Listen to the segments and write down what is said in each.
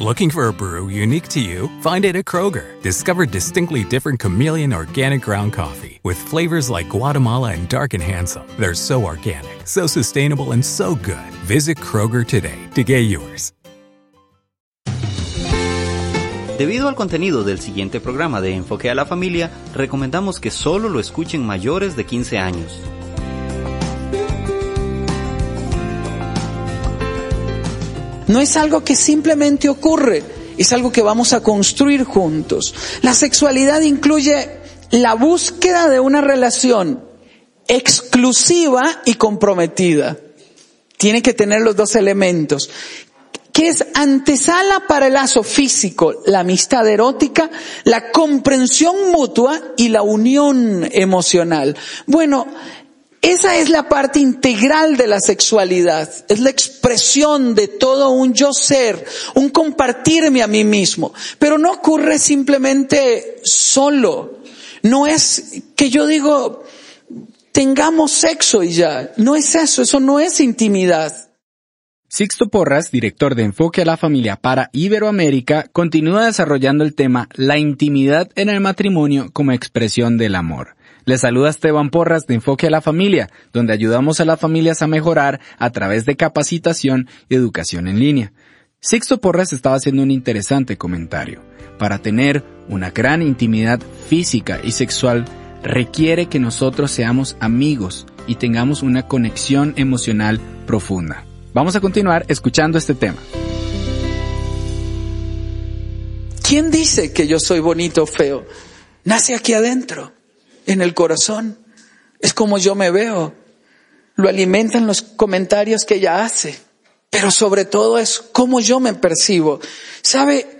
Looking for a brew unique to you? Find it at Kroger. Discover distinctly different chameleon organic ground coffee with flavors like Guatemala and Dark and Handsome. They're so organic, so sustainable, and so good. Visit Kroger today to get yours. Debido al contenido del siguiente programa de Enfoque a la Familia, recomendamos que solo lo escuchen mayores de 15 años. No es algo que simplemente ocurre, es algo que vamos a construir juntos. La sexualidad incluye la búsqueda de una relación exclusiva y comprometida. Tiene que tener los dos elementos que es antesala para el lazo físico, la amistad erótica, la comprensión mutua y la unión emocional. Bueno, esa es la parte integral de la sexualidad. Es la expresión de todo un yo ser, un compartirme a mí mismo. Pero no ocurre simplemente solo. No es que yo digo, tengamos sexo y ya. No es eso, eso no es intimidad. Sixto Porras, director de Enfoque a la Familia para Iberoamérica, continúa desarrollando el tema La intimidad en el matrimonio como expresión del amor. Le saluda Esteban Porras de Enfoque a la Familia, donde ayudamos a las familias a mejorar a través de capacitación y educación en línea. Sixto Porras estaba haciendo un interesante comentario. Para tener una gran intimidad física y sexual, requiere que nosotros seamos amigos y tengamos una conexión emocional profunda. Vamos a continuar escuchando este tema. ¿Quién dice que yo soy bonito o feo? Nace aquí adentro, en el corazón. Es como yo me veo. Lo alimentan los comentarios que ella hace. Pero sobre todo es como yo me percibo. ¿Sabe?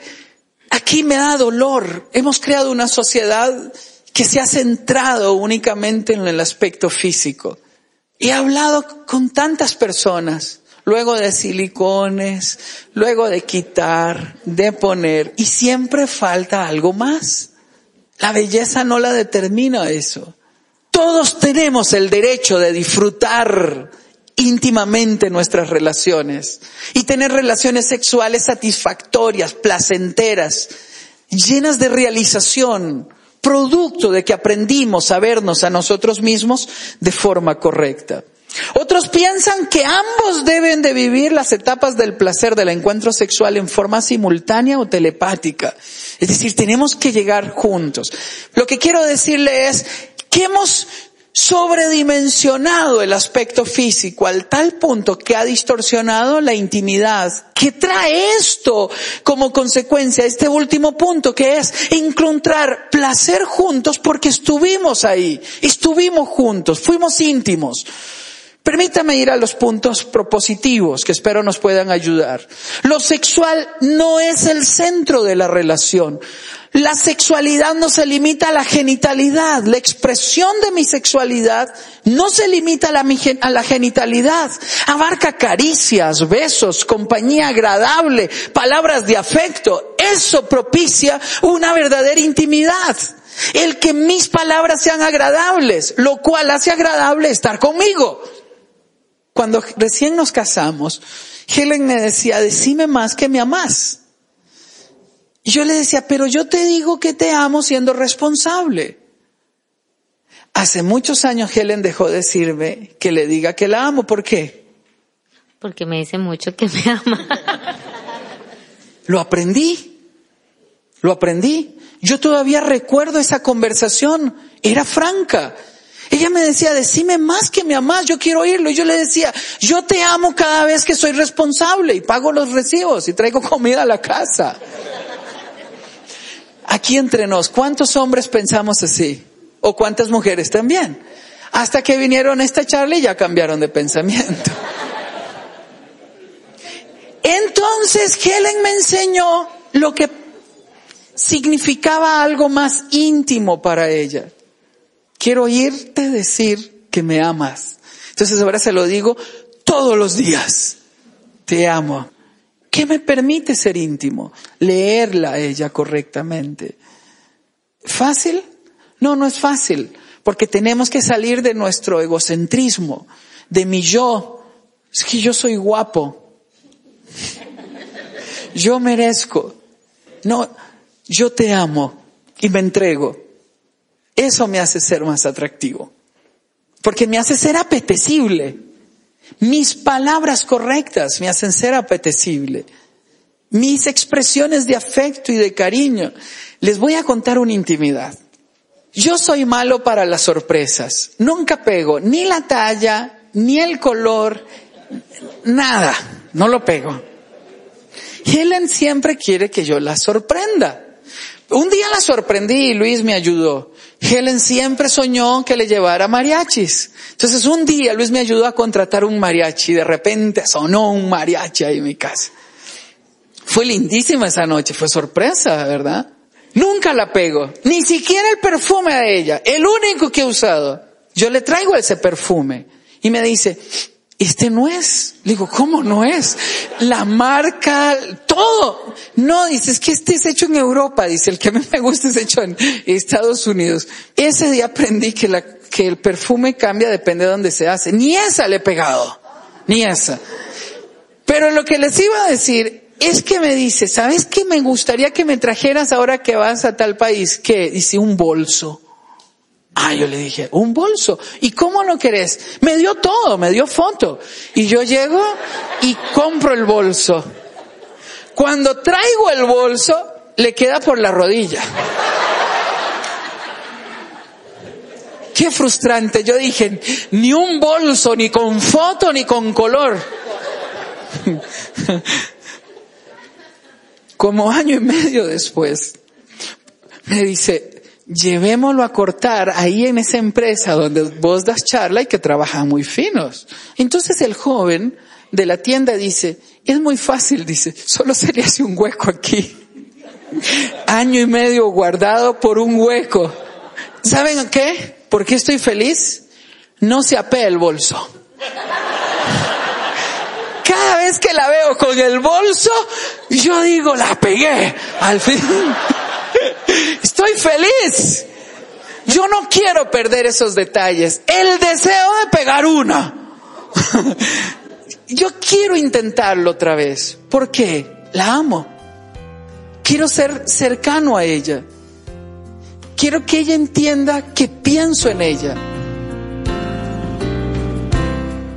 Aquí me da dolor. Hemos creado una sociedad que se ha centrado únicamente en el aspecto físico. He hablado con tantas personas luego de silicones, luego de quitar, de poner, y siempre falta algo más. La belleza no la determina eso. Todos tenemos el derecho de disfrutar íntimamente nuestras relaciones y tener relaciones sexuales satisfactorias, placenteras, llenas de realización, producto de que aprendimos a vernos a nosotros mismos de forma correcta. Otros piensan que ambos deben de vivir las etapas del placer del encuentro sexual en forma simultánea o telepática. Es decir, tenemos que llegar juntos. Lo que quiero decirle es que hemos sobredimensionado el aspecto físico al tal punto que ha distorsionado la intimidad. que trae esto como consecuencia? Este último punto que es encontrar placer juntos porque estuvimos ahí, estuvimos juntos, fuimos íntimos. Permítame ir a los puntos propositivos que espero nos puedan ayudar. Lo sexual no es el centro de la relación. La sexualidad no se limita a la genitalidad. La expresión de mi sexualidad no se limita a la, a la, genitalidad. Abarca caricias, besos, compañía agradable, palabras de afecto. Eso propicia una verdadera intimidad. El que mis palabras sean agradables, lo cual hace agradable estar conmigo. Cuando recién nos casamos, Helen me decía, decime más que me amás. Y yo le decía, pero yo te digo que te amo siendo responsable. Hace muchos años Helen dejó de decirme que le diga que la amo. ¿Por qué? Porque me dice mucho que me ama. Lo aprendí. Lo aprendí. Yo todavía recuerdo esa conversación. Era franca. Ella me decía, decime más que me amás, yo quiero oírlo. Y yo le decía, yo te amo cada vez que soy responsable y pago los recibos y traigo comida a la casa. Aquí entre nos, ¿cuántos hombres pensamos así? ¿O cuántas mujeres también? Hasta que vinieron a esta charla y ya cambiaron de pensamiento. Entonces Helen me enseñó lo que significaba algo más íntimo para ella. Quiero oírte decir que me amas. Entonces ahora se lo digo todos los días. Te amo. ¿Qué me permite ser íntimo? Leerla a ella correctamente. ¿Fácil? No, no es fácil, porque tenemos que salir de nuestro egocentrismo, de mi yo. Es que yo soy guapo. Yo merezco. No, yo te amo y me entrego. Eso me hace ser más atractivo, porque me hace ser apetecible. Mis palabras correctas me hacen ser apetecible. Mis expresiones de afecto y de cariño. Les voy a contar una intimidad. Yo soy malo para las sorpresas. Nunca pego ni la talla, ni el color, nada. No lo pego. Helen siempre quiere que yo la sorprenda. Un día la sorprendí y Luis me ayudó. Helen siempre soñó que le llevara mariachis. Entonces un día Luis me ayudó a contratar un mariachi. De repente sonó un mariachi ahí en mi casa. Fue lindísima esa noche, fue sorpresa, ¿verdad? Nunca la pego, ni siquiera el perfume a ella, el único que he usado. Yo le traigo ese perfume y me dice, este no es. Le digo, ¿cómo no es? La marca, todo. No, dice, es que este es hecho en Europa, dice, el que a mí me gusta es hecho en Estados Unidos. Ese día aprendí que, el perfume cambia depende de dónde se hace. Ni esa le he pegado, ni esa. Pero lo que les iba a decir es que me dice, ¿sabes qué me gustaría que me trajeras ahora que vas a tal país? Que dice un bolso. Ah, yo le dije, un bolso. ¿Y cómo lo querés? Me dio todo, me dio foto. Y yo llego y compro el bolso. Cuando traigo el bolso, le queda por la rodilla. Qué frustrante. Yo dije, ni un bolso, ni con foto, ni con color. Como año y medio después, me dice, llevémoslo a cortar ahí en esa empresa donde vos das charla y que trabajan muy finos. Entonces el joven de la tienda dice, es muy fácil, dice, solo se hace un hueco aquí. Año y medio guardado por un hueco. ¿Saben qué? ¿Por qué estoy feliz? No se apea el bolso. Cada vez que la veo con el bolso, yo digo, la pegué. Al fin. Estoy feliz. Yo no quiero perder esos detalles. El deseo de pegar una. Yo quiero intentarlo otra vez. ¿Por qué? La amo. Quiero ser cercano a ella. Quiero que ella entienda que pienso en ella.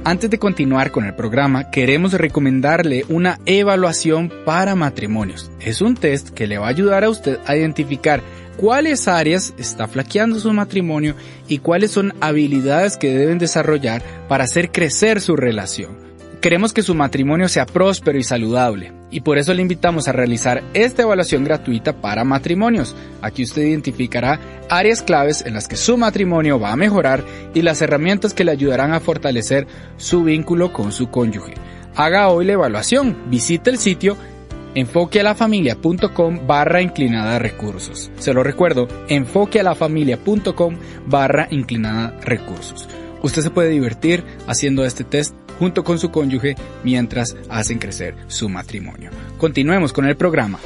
Antes de continuar con el programa, queremos recomendarle una evaluación para matrimonios. Es un test que le va a ayudar a usted a identificar cuáles áreas está flaqueando su matrimonio y cuáles son habilidades que deben desarrollar para hacer crecer su relación. Queremos que su matrimonio sea próspero y saludable y por eso le invitamos a realizar esta evaluación gratuita para matrimonios. Aquí usted identificará áreas claves en las que su matrimonio va a mejorar y las herramientas que le ayudarán a fortalecer su vínculo con su cónyuge. Haga hoy la evaluación, visite el sitio enfoquealafamilia.com barra inclinada recursos. Se lo recuerdo, enfoquealafamilia.com barra inclinada recursos. Usted se puede divertir haciendo este test junto con su cónyuge mientras hacen crecer su matrimonio. Continuemos con el programa.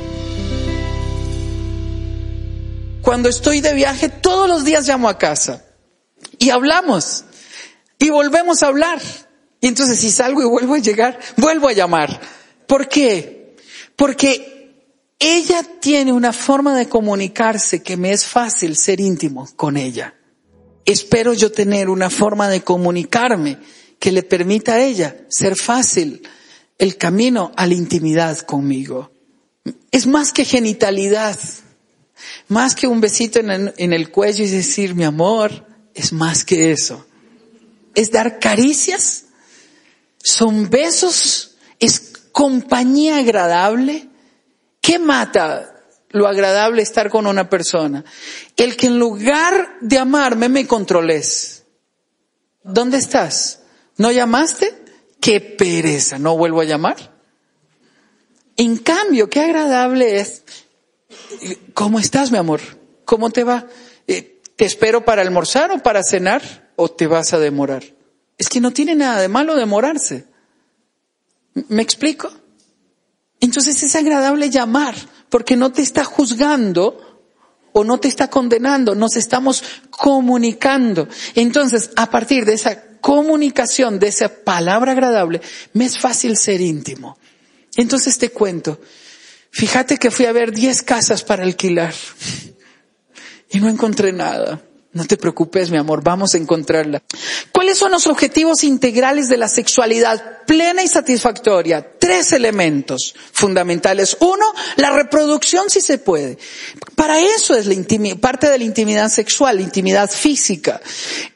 Cuando estoy de viaje, todos los días llamo a casa y hablamos y volvemos a hablar. Y entonces si salgo y vuelvo a llegar, vuelvo a llamar. ¿Por qué? Porque ella tiene una forma de comunicarse que me es fácil ser íntimo con ella. Espero yo tener una forma de comunicarme que le permita a ella ser fácil el camino a la intimidad conmigo. Es más que genitalidad, más que un besito en el, cuello y decir mi amor, es más que eso. Es dar caricias, son besos, es compañía agradable. ¿Qué mata lo agradable estar con una persona? El que en lugar de amarme me controles. ¿Dónde estás? ¿No llamaste? Qué pereza, no vuelvo a llamar. En cambio, qué agradable es ¿Cómo estás, mi amor? ¿Cómo te va? Eh, ¿Te espero para almorzar o para cenar o te vas a demorar? Es que no tiene nada de malo demorarse. ¿Me explico? Entonces es agradable llamar porque no te está juzgando o no te está condenando, nos estamos comunicando. Entonces, a partir de esa comunicación, de esa palabra agradable, me es fácil ser íntimo. Entonces te cuento, fíjate que fui a ver 10 casas para alquilar y no encontré nada. No te preocupes, mi amor, vamos a encontrarla. ¿Cuáles son los objetivos integrales de la sexualidad plena y satisfactoria? Tres elementos fundamentales. Uno, la reproducción si se puede. Para eso es la parte de la intimidad sexual, la intimidad física.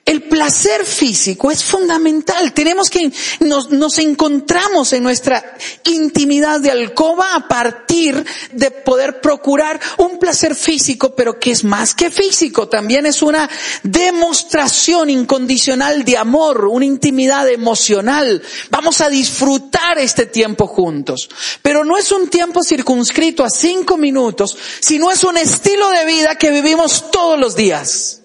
El placer físico es fundamental. Tenemos que, nos, nos encontramos en nuestra intimidad de alcoba a partir de poder procurar un placer físico, pero que es más que físico. También es una demostración incondicional de amor, una intimidad emocional. Vamos a disfrutar este tiempo juntos. Pero no es un tiempo circunscrito a cinco minutos, sino es un estilo de vida que vivimos todos los días.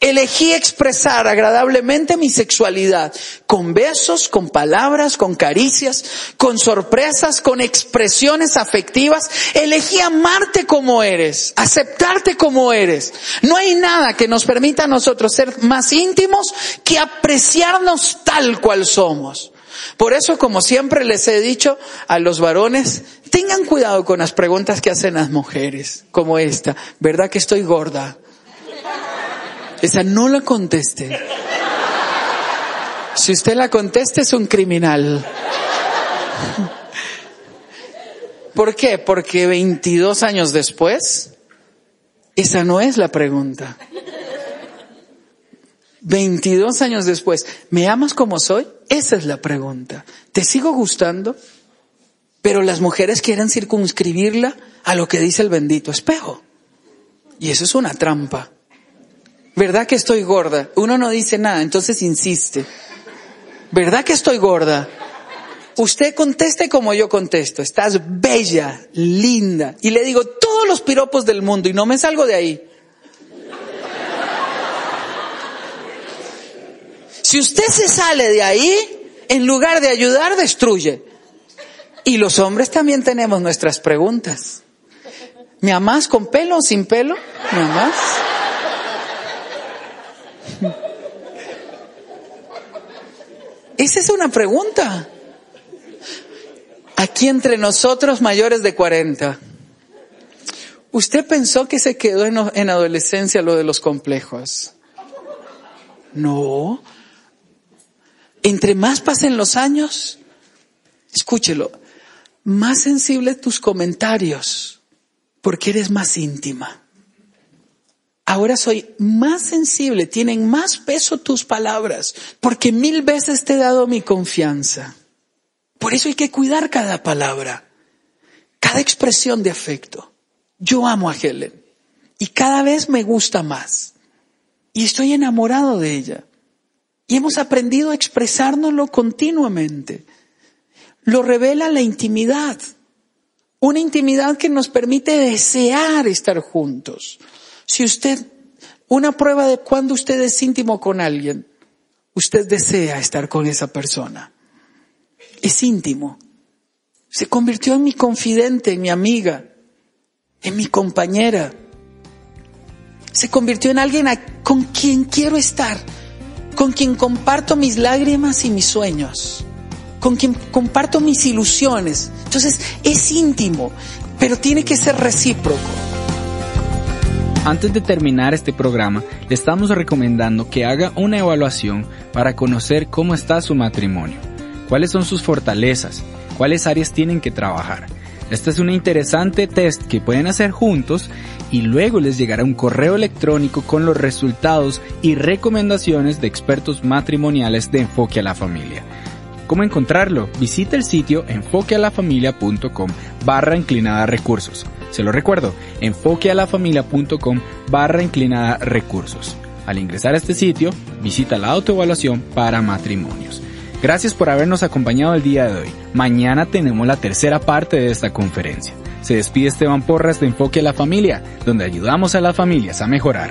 Elegí expresar agradablemente mi sexualidad con besos, con palabras, con caricias, con sorpresas, con expresiones afectivas. Elegí amarte como eres, aceptarte como eres. No hay nada que nos permita a nosotros ser más íntimos que apreciarnos tal cual somos. Por eso, como siempre les he dicho a los varones, tengan cuidado con las preguntas que hacen las mujeres, como esta, ¿verdad que estoy gorda? Esa no la conteste. Si usted la conteste es un criminal. ¿Por qué? Porque 22 años después, esa no es la pregunta. 22 años después, ¿me amas como soy? Esa es la pregunta. ¿Te sigo gustando? Pero las mujeres quieren circunscribirla a lo que dice el bendito espejo. Y eso es una trampa. ¿Verdad que estoy gorda? Uno no dice nada, entonces insiste. ¿Verdad que estoy gorda? Usted conteste como yo contesto. Estás bella, linda. Y le digo todos los piropos del mundo y no me salgo de ahí. Si usted se sale de ahí, en lugar de ayudar, destruye. Y los hombres también tenemos nuestras preguntas. ¿Me amás con pelo o sin pelo? ¿Me amás? Esa es una pregunta. Aquí entre nosotros mayores de 40. ¿Usted pensó que se quedó en, en, adolescencia lo de los complejos? No. Entre más pasen los años, escúchelo, más sensible tus comentarios, porque eres más íntima. Ahora soy más sensible, tienen más peso tus palabras, porque mil veces te he dado mi confianza. Por eso hay que cuidar cada palabra, cada expresión de afecto. Yo amo a Helen y cada vez me gusta más y estoy enamorado de ella. Y hemos aprendido a expresárnoslo continuamente. Lo revela la intimidad, una intimidad que nos permite desear estar juntos si usted, una prueba de cuando usted es íntimo con alguien, usted desea estar con esa persona. Es íntimo. Se convirtió en mi confidente, en mi amiga, en mi compañera. Se convirtió en alguien con quien quiero estar, con quien comparto mis lágrimas y mis sueños, con quien comparto mis ilusiones. Entonces es íntimo, pero tiene que ser recíproco. Antes de terminar este programa, le estamos recomendando que haga una evaluación para conocer cómo está su matrimonio, cuáles son sus fortalezas, cuáles áreas tienen que trabajar. Este es un interesante test que pueden hacer juntos y luego les llegará un correo electrónico con los resultados y recomendaciones de expertos matrimoniales de Enfoque a la Familia. ¿Cómo encontrarlo? Visita el sitio enfoquealafamilia.com barra inclinada recursos. Se lo recuerdo, enfoquealafamilia.com barra inclinada recursos. Al ingresar a este sitio, visita la autoevaluación para matrimonios. Gracias por habernos acompañado el día de hoy. Mañana tenemos la tercera parte de esta conferencia. Se despide Esteban Porras de Enfoque a la Familia, donde ayudamos a las familias a mejorar.